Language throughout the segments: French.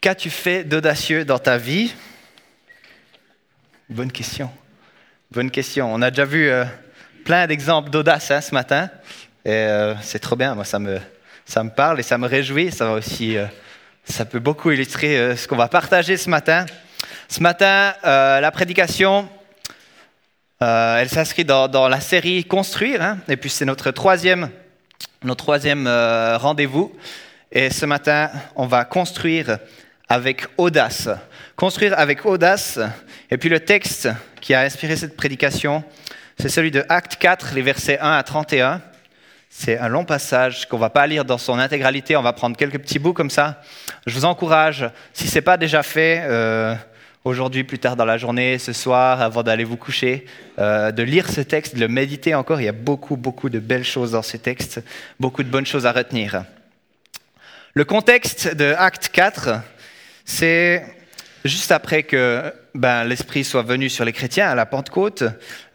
Qu'as-tu fait d'audacieux dans ta vie? Bonne question. Bonne question. On a déjà vu euh, plein d'exemples d'audace hein, ce matin. Et euh, c'est trop bien. Moi, ça me, ça me parle et ça me réjouit. Ça, va aussi, euh, ça peut beaucoup illustrer ce qu'on va partager ce matin. Ce matin, la prédication, elle s'inscrit dans, la série Construire. Hein. et puis, c'est notre troisième, notre troisième rendez-vous. Et ce matin, on va construire avec audace. Construire avec audace. Et puis le texte qui a inspiré cette prédication, c'est celui de Acte 4, les versets 1 à 31. C'est un long passage qu'on ne va pas lire dans son intégralité, on va prendre quelques petits bouts comme ça. Je vous encourage, si ce n'est pas déjà fait, euh, aujourd'hui, plus tard dans la journée, ce soir, avant d'aller vous coucher, euh, de lire ce texte, de le méditer encore. Il y a beaucoup, beaucoup de belles choses dans ce texte, beaucoup de bonnes choses à retenir. Le contexte de Acte 4, c'est juste après que ben, l'Esprit soit venu sur les chrétiens à la Pentecôte,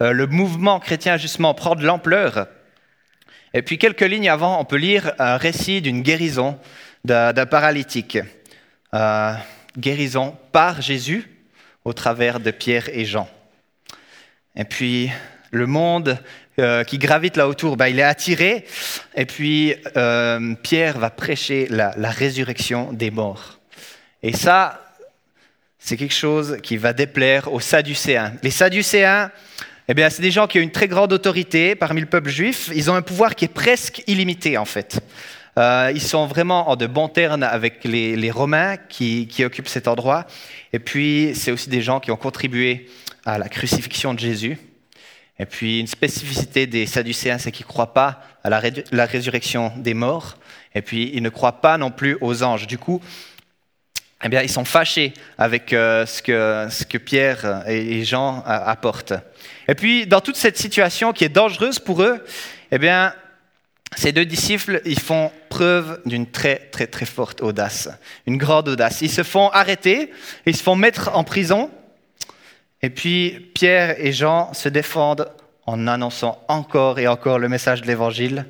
euh, le mouvement chrétien justement prend de l'ampleur. Et puis quelques lignes avant, on peut lire un récit d'une guérison d'un paralytique. Euh, guérison par Jésus au travers de Pierre et Jean. Et puis le monde euh, qui gravite là autour, ben, il est attiré. Et puis Pierre va prêcher la résurrection des morts. Et ça, c'est quelque chose qui va déplaire aux Sadducéens. Les Sadducéens, eh bien, c'est des gens qui ont une très grande autorité parmi le peuple juif. Ils ont un pouvoir qui est presque illimité, en fait. Euh, ils sont vraiment en de bons termes avec les, Romains qui, occupent cet endroit. Et puis, c'est aussi des gens qui ont contribué à la crucifixion de Jésus. Et puis, une spécificité des Sadducéens, c'est qu'ils ne croient pas à la, la résurrection des morts. Et puis, ils ne croient pas non plus aux anges. Du coup, eh bien, ils sont fâchés avec euh, ce, que, ce, que, Pierre et Jean apportent. Et puis, dans toute cette situation qui est dangereuse pour eux, eh bien, ces deux disciples, ils font preuve d'une très, très, très forte audace, une grande audace. Ils se font arrêter, ils se font mettre en prison, et puis Pierre et Jean se défendent en annonçant encore et encore le message de l'Évangile.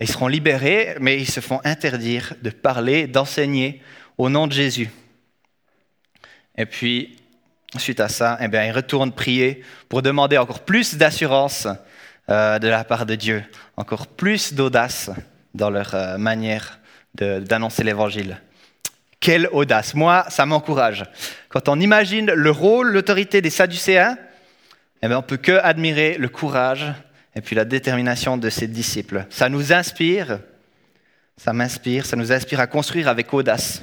Ils seront libérés, mais ils se font interdire de parler, d'enseigner au nom de Jésus. Et puis, suite à ça, eh bien, ils retournent prier pour demander encore plus d'assurance euh, de la part de Dieu, encore plus d'audace dans leur euh, manière d'annoncer l'Évangile. Quelle audace Moi, ça m'encourage. Quand on imagine le rôle, l'autorité des Sadducéens, eh bien, on peut que admirer le courage et puis la détermination de ses disciples. Ça nous inspire, ça m'inspire, ça nous inspire à construire avec audace.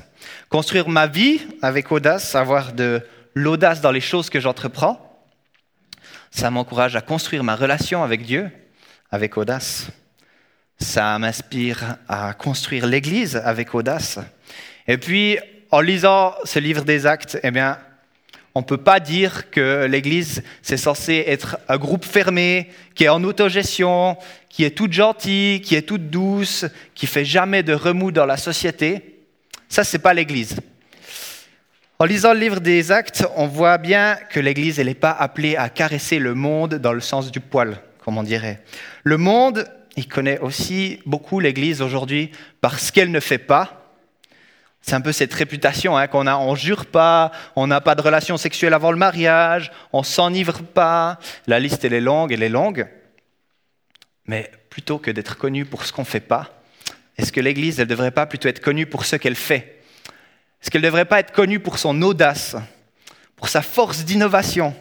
Construire ma vie avec audace, avoir de l'audace dans les choses que j'entreprends, ça m'encourage à construire ma relation avec Dieu avec audace. Ça m'inspire à construire l'Église avec audace. Et puis, en lisant ce livre des actes, eh bien, on ne peut pas dire que l'Église, c'est censé être un groupe fermé, qui est en autogestion, qui est toute gentille, qui est toute douce, qui fait jamais de remous dans la société. Ça, ce n'est pas l'Église. En lisant le livre des actes, on voit bien que l'Église, elle n'est pas appelée à caresser le monde dans le sens du poil, comme on dirait. Le monde, il connaît aussi beaucoup l'Église aujourd'hui par ce qu'elle ne fait pas, c'est un peu cette réputation hein, qu'on a, on jure pas, on n'a pas de relation sexuelle avant le mariage, on s'enivre pas. La liste, elle est longue, elle est longue. Mais plutôt que d'être connue pour ce qu'on ne fait pas, est-ce que l'Église, elle ne devrait pas plutôt être connue pour ce qu'elle fait? Est-ce qu'elle ne devrait pas être connue pour son audace, pour sa force d'innovation?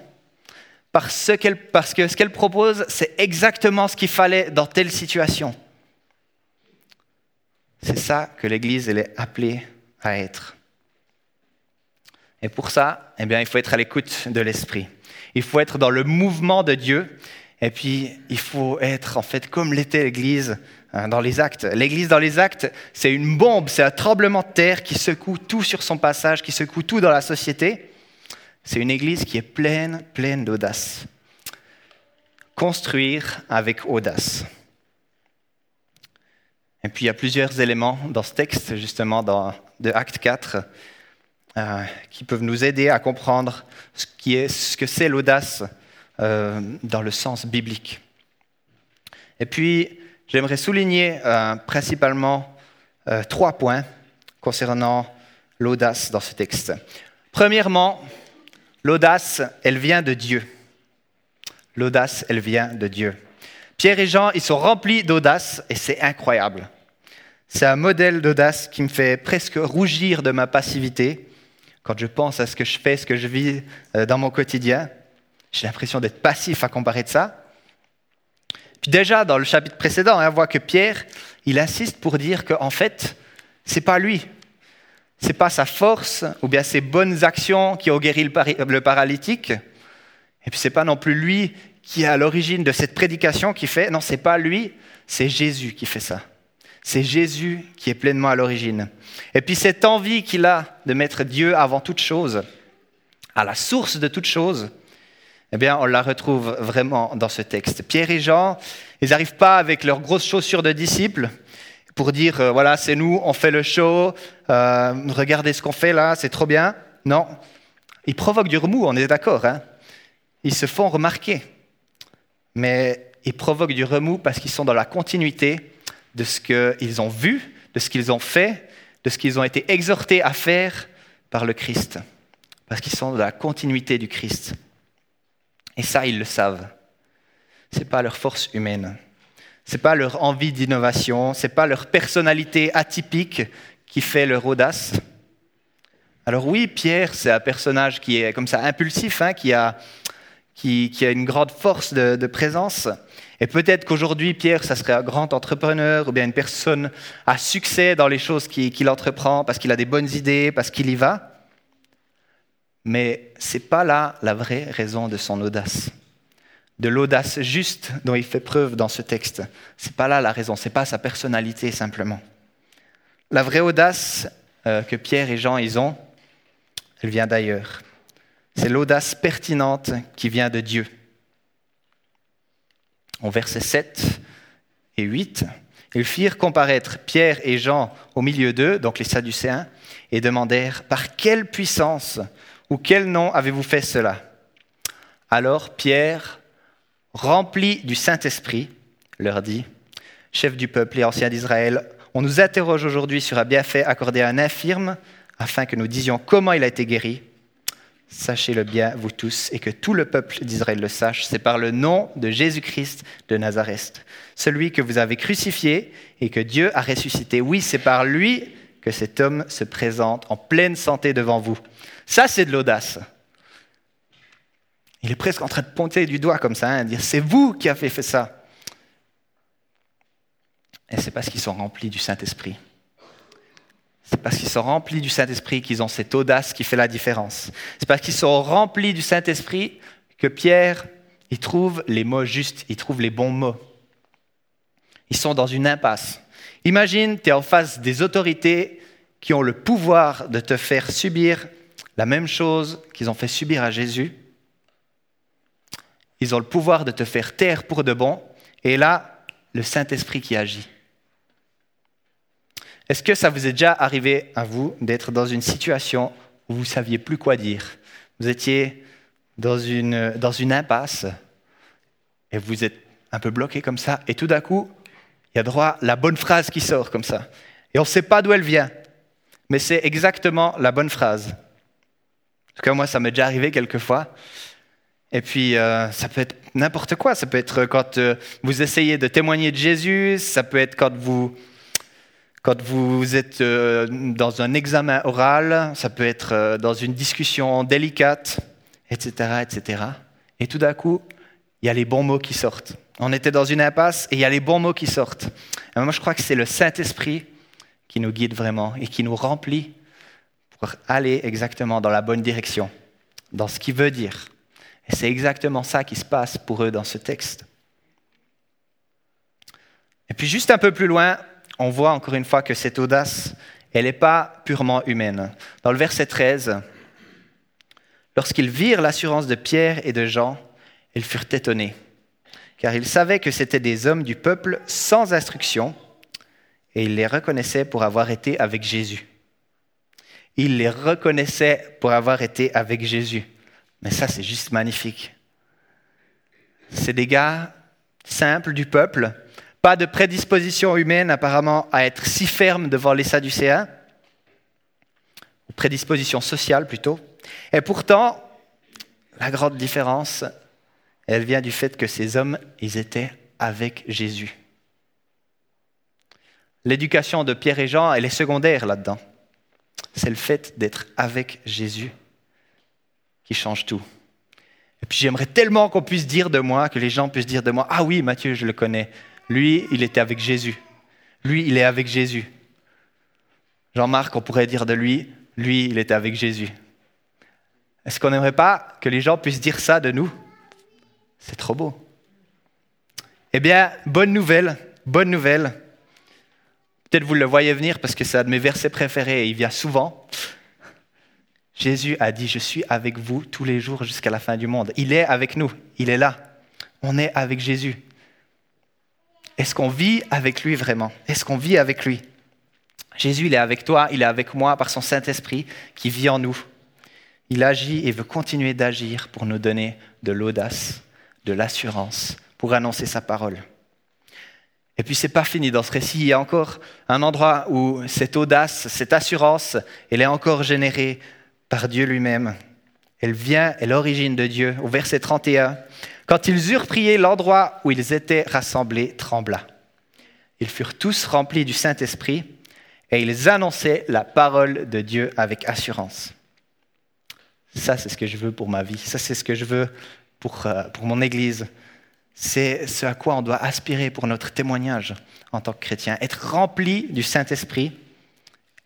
Parce, que ce qu'elle propose, c'est exactement ce qu'il fallait dans telle situation. C'est ça que l'Église, est appelée à être. Et pour ça, eh il faut être à l'écoute de l'Esprit. Il faut être dans le mouvement de Dieu. Et puis, il faut être en fait comme l'était l'Église hein, dans les actes. L'Église dans les actes, c'est une bombe, c'est un tremblement de terre qui secoue tout sur son passage, qui secoue tout dans la société. C'est une Église qui est pleine, pleine d'audace. Construire avec audace. Et puis il y a plusieurs éléments dans ce texte, justement de Acte 4, euh, qui peuvent nous aider à comprendre ce que c'est l'audace euh, dans le sens biblique. Et puis, j'aimerais souligner euh, principalement trois points concernant l'audace dans ce texte. Premièrement, l'audace, elle vient de Dieu. L'audace, elle vient de Dieu. Pierre et Jean, ils sont remplis d'audace et c'est incroyable. C'est un modèle d'audace qui me fait presque rougir de ma passivité quand je pense à ce que je fais, ce que je vis euh, dans mon quotidien. J'ai l'impression d'être passif à comparer de ça. Puis déjà, dans le chapitre précédent, hein, on voit que Pierre, il insiste pour dire qu'en fait, c'est pas lui, c'est pas sa force ou bien ses bonnes actions qui ont guéri le paralytique, et puis c'est pas non plus lui qui est à l'origine de cette prédication qui fait, non, c'est pas lui, c'est Jésus qui fait ça. C'est Jésus qui est pleinement à l'origine. Et puis cette envie qu'il a de mettre Dieu avant toute chose, à la source de toute chose, eh bien, on la retrouve vraiment dans ce texte. Pierre et Jean, ils n'arrivent pas avec leurs grosses chaussures de disciples pour dire, euh, voilà, c'est nous, on fait le show, euh, regardez ce qu'on fait là, c'est trop bien. Non, ils provoquent du remous, on est d'accord. Hein ils se font remarquer, mais ils provoquent du remous parce qu'ils sont dans la continuité de ce qu'ils ont vu, de ce qu'ils ont fait, de ce qu'ils ont été exhortés à faire par le Christ, parce qu'ils sont dans la continuité du Christ. Et ça, ils le savent. Ce n'est pas leur force humaine. Ce n'est pas leur envie d'innovation. Ce n'est pas leur personnalité atypique qui fait leur audace. Alors oui, Pierre, c'est un personnage qui est comme ça impulsif, hein, qui, a, qui, a une grande force de, présence. Et peut-être qu'aujourd'hui, Pierre, ça serait un grand entrepreneur ou bien une personne à succès dans les choses qu'il entreprend parce qu'il a des bonnes idées, parce qu'il y va. Mais ce n'est pas là la vraie raison de son audace, de l'audace juste dont il fait preuve dans ce texte. Ce n'est pas là la raison, ce n'est pas sa personnalité simplement. La vraie audace euh, que Pierre et Jean ils ont, elle vient d'ailleurs. C'est l'audace pertinente qui vient de Dieu. En versets 7 et 8, ils firent comparaître Pierre et Jean au milieu d'eux, donc les Sadducéens, et demandèrent Par quelle puissance ou quel nom avez-vous fait cela? Alors Pierre, rempli du Saint-Esprit, leur dit, chef du peuple et ancien d'Israël, on nous interroge aujourd'hui sur un bienfait accordé à un infirme, afin que nous disions comment il a été guéri. Sachez-le bien, vous tous, et que tout le peuple d'Israël le sache, c'est par le nom de Jésus-Christ de Nazareth, celui que vous avez crucifié et que Dieu a ressuscité. Oui, c'est par lui que cet homme se présente en pleine santé devant vous. Ça, c'est de l'audace. Il est presque en train de pointer du doigt comme ça, hein, dire c'est vous qui avez fait ça. Et c'est parce qu'ils sont remplis du Saint-Esprit. C'est parce qu'ils sont remplis du Saint-Esprit qu'ils ont cette audace qui fait la différence. C'est parce qu'ils sont remplis du Saint-Esprit que Pierre, il trouve les mots justes, il trouve les bons mots. Ils sont dans une impasse. Imagine, tu es en face des autorités qui ont le pouvoir de te faire subir la même chose qu'ils ont fait subir à Jésus. Ils ont le pouvoir de te faire taire pour de bon. Et là, le Saint-Esprit qui agit. Est-ce que ça vous est déjà arrivé à vous d'être dans une situation où vous ne saviez plus quoi dire? Vous étiez dans une, dans une impasse et vous êtes un peu bloqué comme ça, et tout d'un coup, il y a droit la bonne phrase qui sort comme ça. Et on ne sait pas d'où elle vient, mais c'est exactement la bonne phrase. En tout cas, moi, ça m'est déjà arrivé quelques fois. Et puis, euh, ça peut être n'importe quoi. Ça peut être quand euh, vous essayez de témoigner de Jésus, ça peut être quand vous, quand vous êtes euh, dans un examen oral, ça peut être dans une discussion délicate, etc., etc. Et tout d'un coup, il y a les bons mots qui sortent. On était dans une impasse et il y a les bons mots qui sortent. Moi, je crois que c'est le Saint-Esprit qui nous guide vraiment et qui nous remplit pour aller exactement dans la bonne direction, dans ce qu'il veut dire. Et c'est exactement ça qui se passe pour eux dans ce texte. Et puis juste un peu plus loin, on voit encore une fois que cette audace, elle n'est pas purement humaine. Dans le verset 13, lorsqu'ils virent l'assurance de Pierre et de Jean, ils furent étonnés, car ils savaient que c'étaient des hommes du peuple sans instruction, et ils les reconnaissaient pour avoir été avec Jésus. Il les reconnaissait pour avoir été avec Jésus. Mais ça, c'est juste magnifique. C'est des gars simples du peuple, pas de prédisposition humaine apparemment à être si fermes devant les Sadducéens, prédisposition sociale plutôt. Et pourtant, la grande différence, elle vient du fait que ces hommes, ils étaient avec Jésus. L'éducation de Pierre et Jean, elle est secondaire là-dedans. C'est le fait d'être avec Jésus qui change tout. Et puis j'aimerais tellement qu'on puisse dire de moi, que les gens puissent dire de moi, ah oui, Matthieu, je le connais. Lui, il était avec Jésus. Lui, il est avec Jésus. Jean-Marc, on pourrait dire de lui, lui, il était avec Jésus. Est-ce qu'on n'aimerait pas que les gens puissent dire ça de nous? C'est trop beau. Eh bien, bonne nouvelle, bonne nouvelle. Peut-être vous le voyez venir parce que c'est un de mes versets préférés et il vient souvent. Jésus a dit, je suis avec vous tous les jours jusqu'à la fin du monde. Il est avec nous, il est là. On est avec Jésus. Est-ce qu'on vit avec lui vraiment? Est-ce qu'on vit avec lui? Jésus, il est avec toi, il est avec moi par son Saint-Esprit qui vit en nous. Il agit et veut continuer d'agir pour nous donner de l'audace, de l'assurance, pour annoncer sa parole. Et puis c'est pas fini dans ce récit, il y a encore un endroit où cette audace, cette assurance, elle est encore générée par Dieu lui-même. Elle vient, elle l'origine de Dieu. Au verset 31, quand ils eurent prié, l'endroit où ils étaient rassemblés trembla. Ils furent tous remplis du Saint-Esprit et ils annonçaient la parole de Dieu avec assurance. Ça, c'est ce que je veux pour ma vie. Ça, c'est ce que je veux pour, euh, pour mon Église. C'est ce à quoi on doit aspirer pour notre témoignage en tant que chrétien. Être rempli du Saint-Esprit,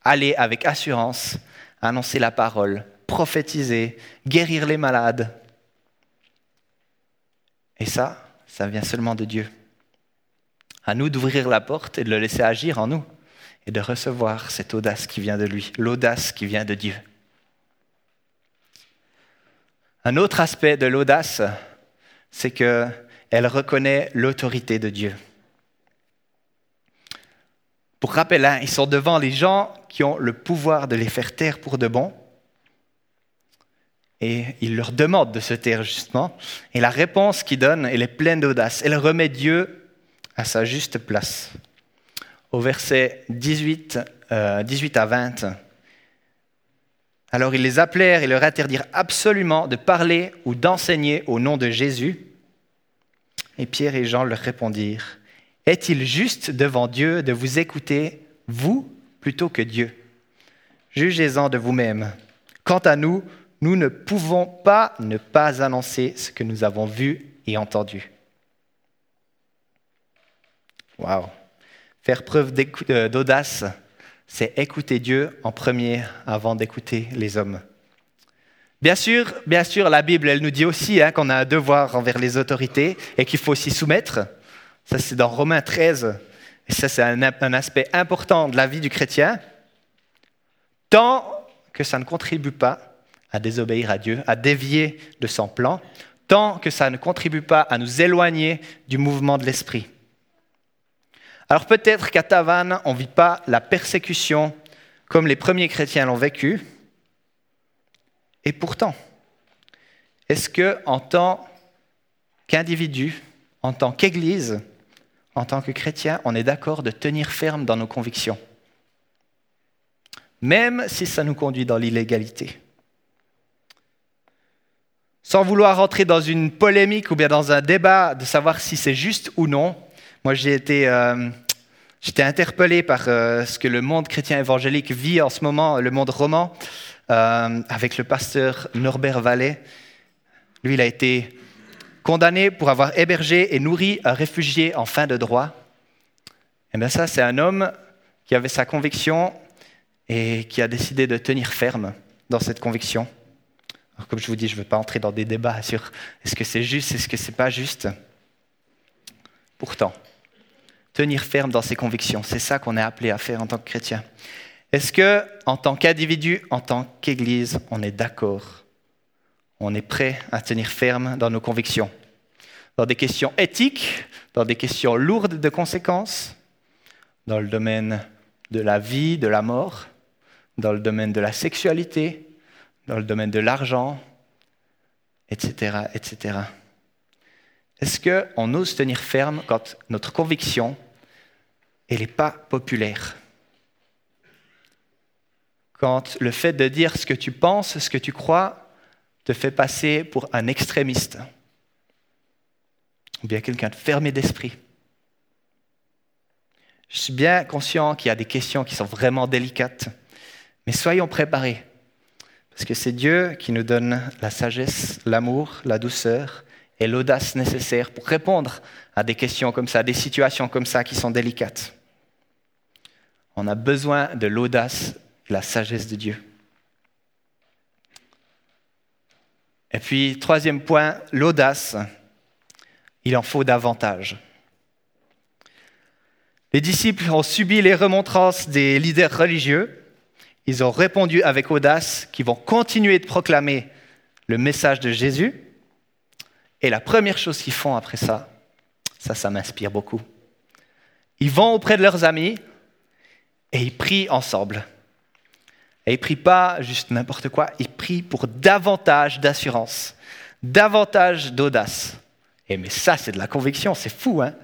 aller avec assurance annoncer la parole, prophétiser, guérir les malades. Et ça, ça vient seulement de Dieu. À nous d'ouvrir la porte et de le laisser agir en nous et de recevoir cette audace qui vient de lui, l'audace qui vient de Dieu. Un autre aspect de l'audace, c'est qu'elle reconnaît l'autorité de Dieu. Pour rappel, hein, ils sont devant les gens qui ont le pouvoir de les faire taire pour de bon. Et il leur demande de se taire justement. Et la réponse qu'ils donnent, elle est pleine d'audace. Elle remet Dieu à sa juste place. Au verset 18, 18 euh, à 20. Alors ils les appelèrent et leur interdirent absolument de parler ou d'enseigner au nom de Jésus. Et Pierre et Jean leur répondirent, Est-il juste devant Dieu de vous écouter, vous plutôt que Dieu? Jugez-en de vous-même. Quant à nous, nous ne pouvons pas ne pas annoncer ce que nous avons vu et entendu. Waouh! Faire preuve euh, d'audace, c'est écouter Dieu en premier avant d'écouter les hommes. Bien sûr, bien sûr, la Bible, nous dit aussi hein, qu'on a un devoir envers les autorités et qu'il faut s'y soumettre. Ça, c'est dans Romains 13, et ça, c'est un, aspect important de la vie du chrétien, tant que ça ne contribue pas à désobéir à Dieu, à dévier de son plan, tant que ça ne contribue pas à nous éloigner du mouvement de l'esprit. Alors peut-être qu'à Tavannes, on ne vit pas la persécution comme les premiers chrétiens l'ont vécu, et pourtant, est-ce que en tant qu'individu, en tant qu'Église, en tant que chrétien, on est d'accord de tenir ferme dans nos convictions, même si ça nous conduit dans l'illégalité. Sans vouloir rentrer dans une polémique ou bien dans un débat de savoir si c'est juste ou non, moi j'ai été, euh, j'étais interpellé par euh, ce que le monde chrétien évangélique vit en ce moment, le monde roman, euh, avec le pasteur Norbert Vallet. Lui, il a été condamné pour avoir hébergé et nourri un réfugié en fin de droit, et eh bien ça, c'est un homme qui avait sa conviction et qui a décidé de tenir ferme dans cette conviction. Alors, comme je vous dis, je ne veux pas entrer dans des débats sur est-ce que c'est juste, est-ce que c'est pas juste. Pourtant, tenir ferme dans ses convictions, c'est ça qu'on est appelé à faire en tant que chrétien. Est-ce que, en tant qu'individu, en tant qu'Église, on est d'accord? On est prêt à tenir ferme dans nos convictions, dans des questions éthiques, dans des questions lourdes de conséquences, dans le domaine de la vie, de la mort, dans le domaine de la sexualité, dans le domaine de l'argent, etc., etc. Est-ce qu'on ose tenir ferme quand notre conviction, n'est pas populaire quand le fait de dire ce que tu penses, ce que tu crois, te fait passer pour un extrémiste, ou bien quelqu'un de fermé d'esprit. Je suis bien conscient qu'il y a des questions qui sont vraiment délicates, mais soyons préparés, parce que c'est Dieu qui nous donne la sagesse, l'amour, la douceur et l'audace nécessaire pour répondre à des questions comme ça, des situations comme ça qui sont délicates. On a besoin de l'audace, de la sagesse de Dieu. Et puis, troisième point, l'audace, il en faut davantage. Les disciples ont subi les remontrances des leaders religieux. Ils ont répondu avec audace qu'ils vont continuer de proclamer le message de Jésus. Et la première chose qu'ils font après ça, ça, ça m'inspire beaucoup. Ils vont auprès de leurs amis et ils prient ensemble. Et ils prient pas juste n'importe quoi, ils prient pour davantage d'assurance, davantage d'audace. Et mais ça, c'est de la conviction, c'est fou, hein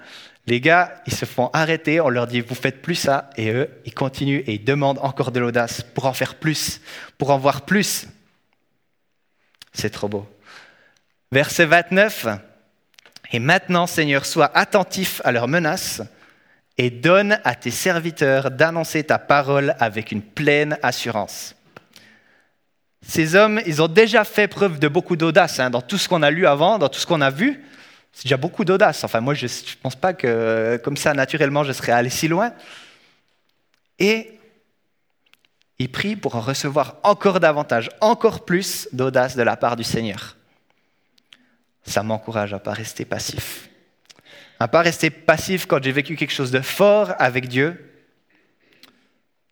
Les gars, ils se font arrêter, on leur dit, vous faites plus ça, et eux, ils continuent et ils demandent encore de l'audace pour en faire plus, pour en voir plus. C'est trop beau. Verset 29. Et maintenant, Seigneur, sois attentif à leurs menaces et donne à tes serviteurs d'annoncer ta parole avec une pleine assurance. Ces hommes, ils ont déjà fait preuve de beaucoup d'audace hein, dans tout ce qu'on a lu avant, dans tout ce qu'on a vu. C'est déjà beaucoup d'audace. Enfin, moi, je ne pense pas que comme ça, naturellement, je serais allé si loin. Et ils prient pour en recevoir encore davantage, encore plus d'audace de la part du Seigneur. Ça m'encourage à ne pas rester passif à pas rester passif quand j'ai vécu quelque chose de fort avec Dieu.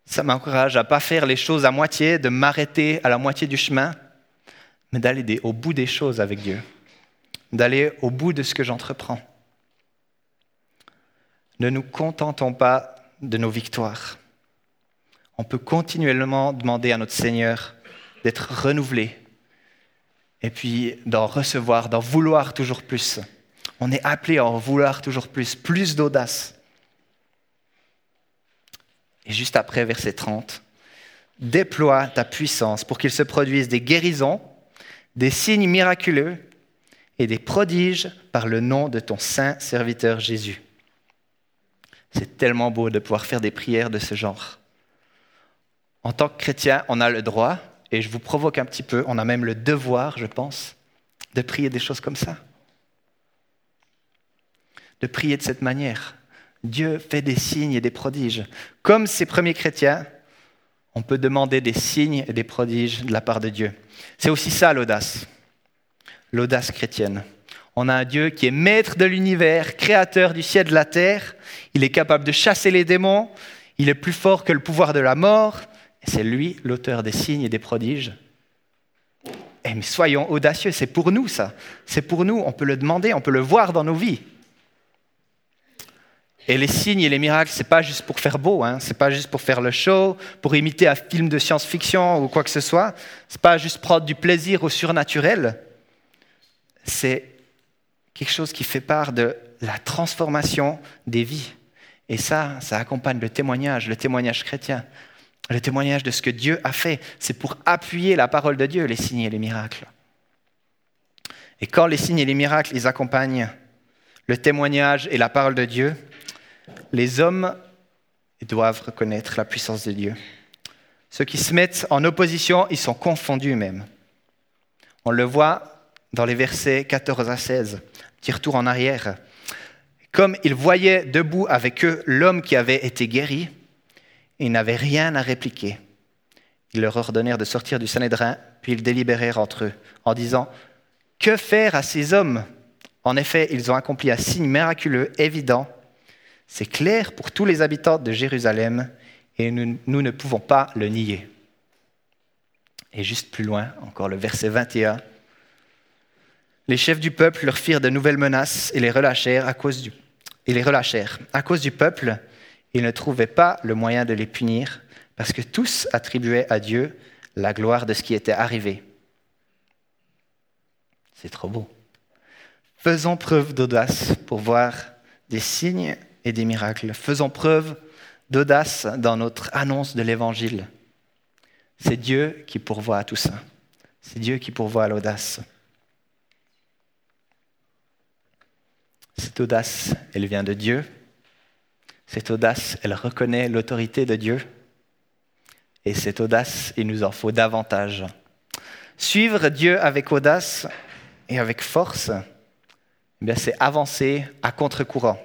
Ça m'encourage à pas faire les choses à moitié, de m'arrêter à la moitié du chemin, mais d'aller au bout des choses avec Dieu, d'aller au bout de ce que j'entreprends. Ne nous contentons pas de nos victoires. On peut continuellement demander à notre Seigneur d'être renouvelé et puis d'en recevoir, d'en vouloir toujours plus on est appelé à en vouloir toujours plus, plus d'audace. Et juste après, verset 30, déploie ta puissance pour qu'il se produise des guérisons, des signes miraculeux et des prodiges par le nom de ton saint serviteur Jésus. C'est tellement beau de pouvoir faire des prières de ce genre. En tant que chrétien, on a le droit, et je vous provoque un petit peu, on a même le devoir, je pense, de prier des choses comme ça de prier de cette manière. Dieu fait des signes et des prodiges. Comme ces premiers chrétiens, on peut demander des signes et des prodiges de la part de Dieu. C'est aussi ça l'audace, l'audace chrétienne. On a un Dieu qui est maître de l'univers, créateur du ciel et de la terre. Il est capable de chasser les démons. Il est plus fort que le pouvoir de la mort. C'est lui l'auteur des signes et des prodiges. Eh, mais soyons audacieux, c'est pour nous ça. C'est pour nous, on peut le demander, on peut le voir dans nos vies. Et les signes et les miracles, c'est pas juste pour faire beau, hein. c'est pas juste pour faire le show, pour imiter un film de science-fiction ou quoi que ce soit. C'est pas juste prendre du plaisir au surnaturel. C'est quelque chose qui fait part de la transformation des vies. Et ça, ça accompagne le témoignage, le témoignage chrétien, le témoignage de ce que Dieu a fait. C'est pour appuyer la parole de Dieu, les signes et les miracles. Et quand les signes et les miracles, ils accompagnent le témoignage et la parole de Dieu, les hommes doivent reconnaître la puissance de Dieu. Ceux qui se mettent en opposition, ils sont confondus même. On le voit dans les versets 14 à 16, petit retour en arrière. Comme ils voyaient debout avec eux l'homme qui avait été guéri, ils n'avaient rien à répliquer. Ils leur ordonnèrent de sortir du Sanhédrin, puis ils délibérèrent entre eux en disant Que faire à ces hommes? En effet, ils ont accompli un signe miraculeux évident c'est clair pour tous les habitants de Jérusalem et nous, ne pouvons pas le nier. Et juste plus loin, encore le verset 21, les chefs du peuple leur firent de nouvelles menaces et les relâchèrent à cause du, et les relâchèrent. À cause du peuple, ils ne trouvaient pas le moyen de les punir parce que tous attribuaient à Dieu la gloire de ce qui était arrivé. C'est trop beau. Faisons preuve d'audace pour voir des signes et des miracles. Faisons preuve d'audace dans notre annonce de l'Évangile. C'est Dieu qui pourvoit à tout ça. C'est Dieu qui pourvoit à l'audace. Cette audace, elle vient de Dieu. Cette audace, elle reconnaît l'autorité de Dieu. Et cette audace, il nous en faut davantage. Suivre Dieu avec audace et avec force, eh c'est avancer à contre-courant.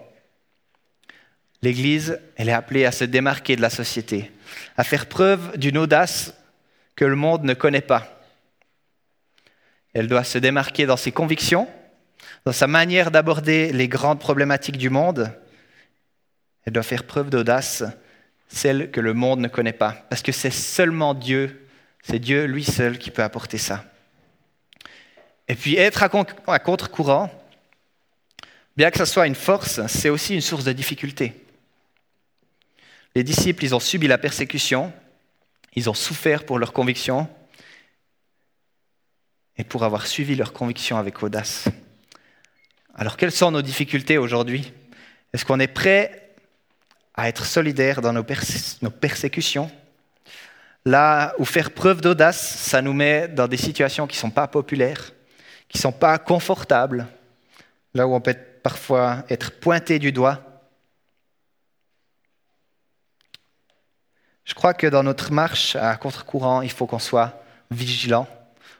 L'Église, elle est appelée à se démarquer de la société, à faire preuve d'une audace que le monde ne connaît pas. Elle doit se démarquer dans ses convictions, dans sa manière d'aborder les grandes problématiques du monde. Elle doit faire preuve d'audace, celle que le monde ne connaît pas, parce que c'est seulement Dieu, c'est Dieu lui seul qui peut apporter ça. Et puis être à contre-courant, bien que ce soit une force, c'est aussi une source de difficulté. Les disciples, ils ont subi la persécution, ils ont souffert pour leurs convictions et pour avoir suivi leurs convictions avec audace. Alors quelles sont nos difficultés aujourd'hui? Est-ce qu'on est prêt à être solidaire dans nos, nos persécutions? Là où faire preuve d'audace, ça nous met dans des situations qui ne sont pas populaires, qui ne sont pas confortables, là où on peut parfois être pointé du doigt. Je crois que dans notre marche à contre-courant, il faut qu'on soit vigilant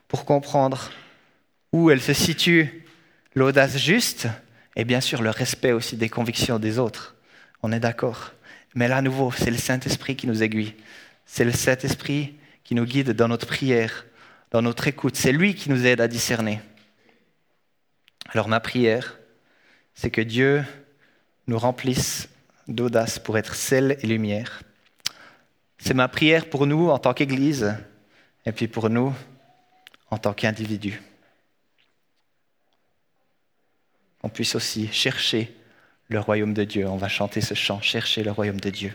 pour comprendre où elle se situe l'audace juste et bien sûr le respect aussi des convictions des autres. On est d'accord. Mais là, à nouveau, c'est le Saint-Esprit qui nous aiguille. C'est le Saint-Esprit qui nous guide dans notre prière, dans notre écoute. C'est lui qui nous aide à discerner. Alors ma prière, c'est que Dieu nous remplisse d'audace pour être sel et lumière. C'est ma prière pour nous en tant qu'Église et puis pour nous en tant qu'individus. On puisse aussi chercher le royaume de Dieu. On va chanter ce chant, chercher le royaume de Dieu.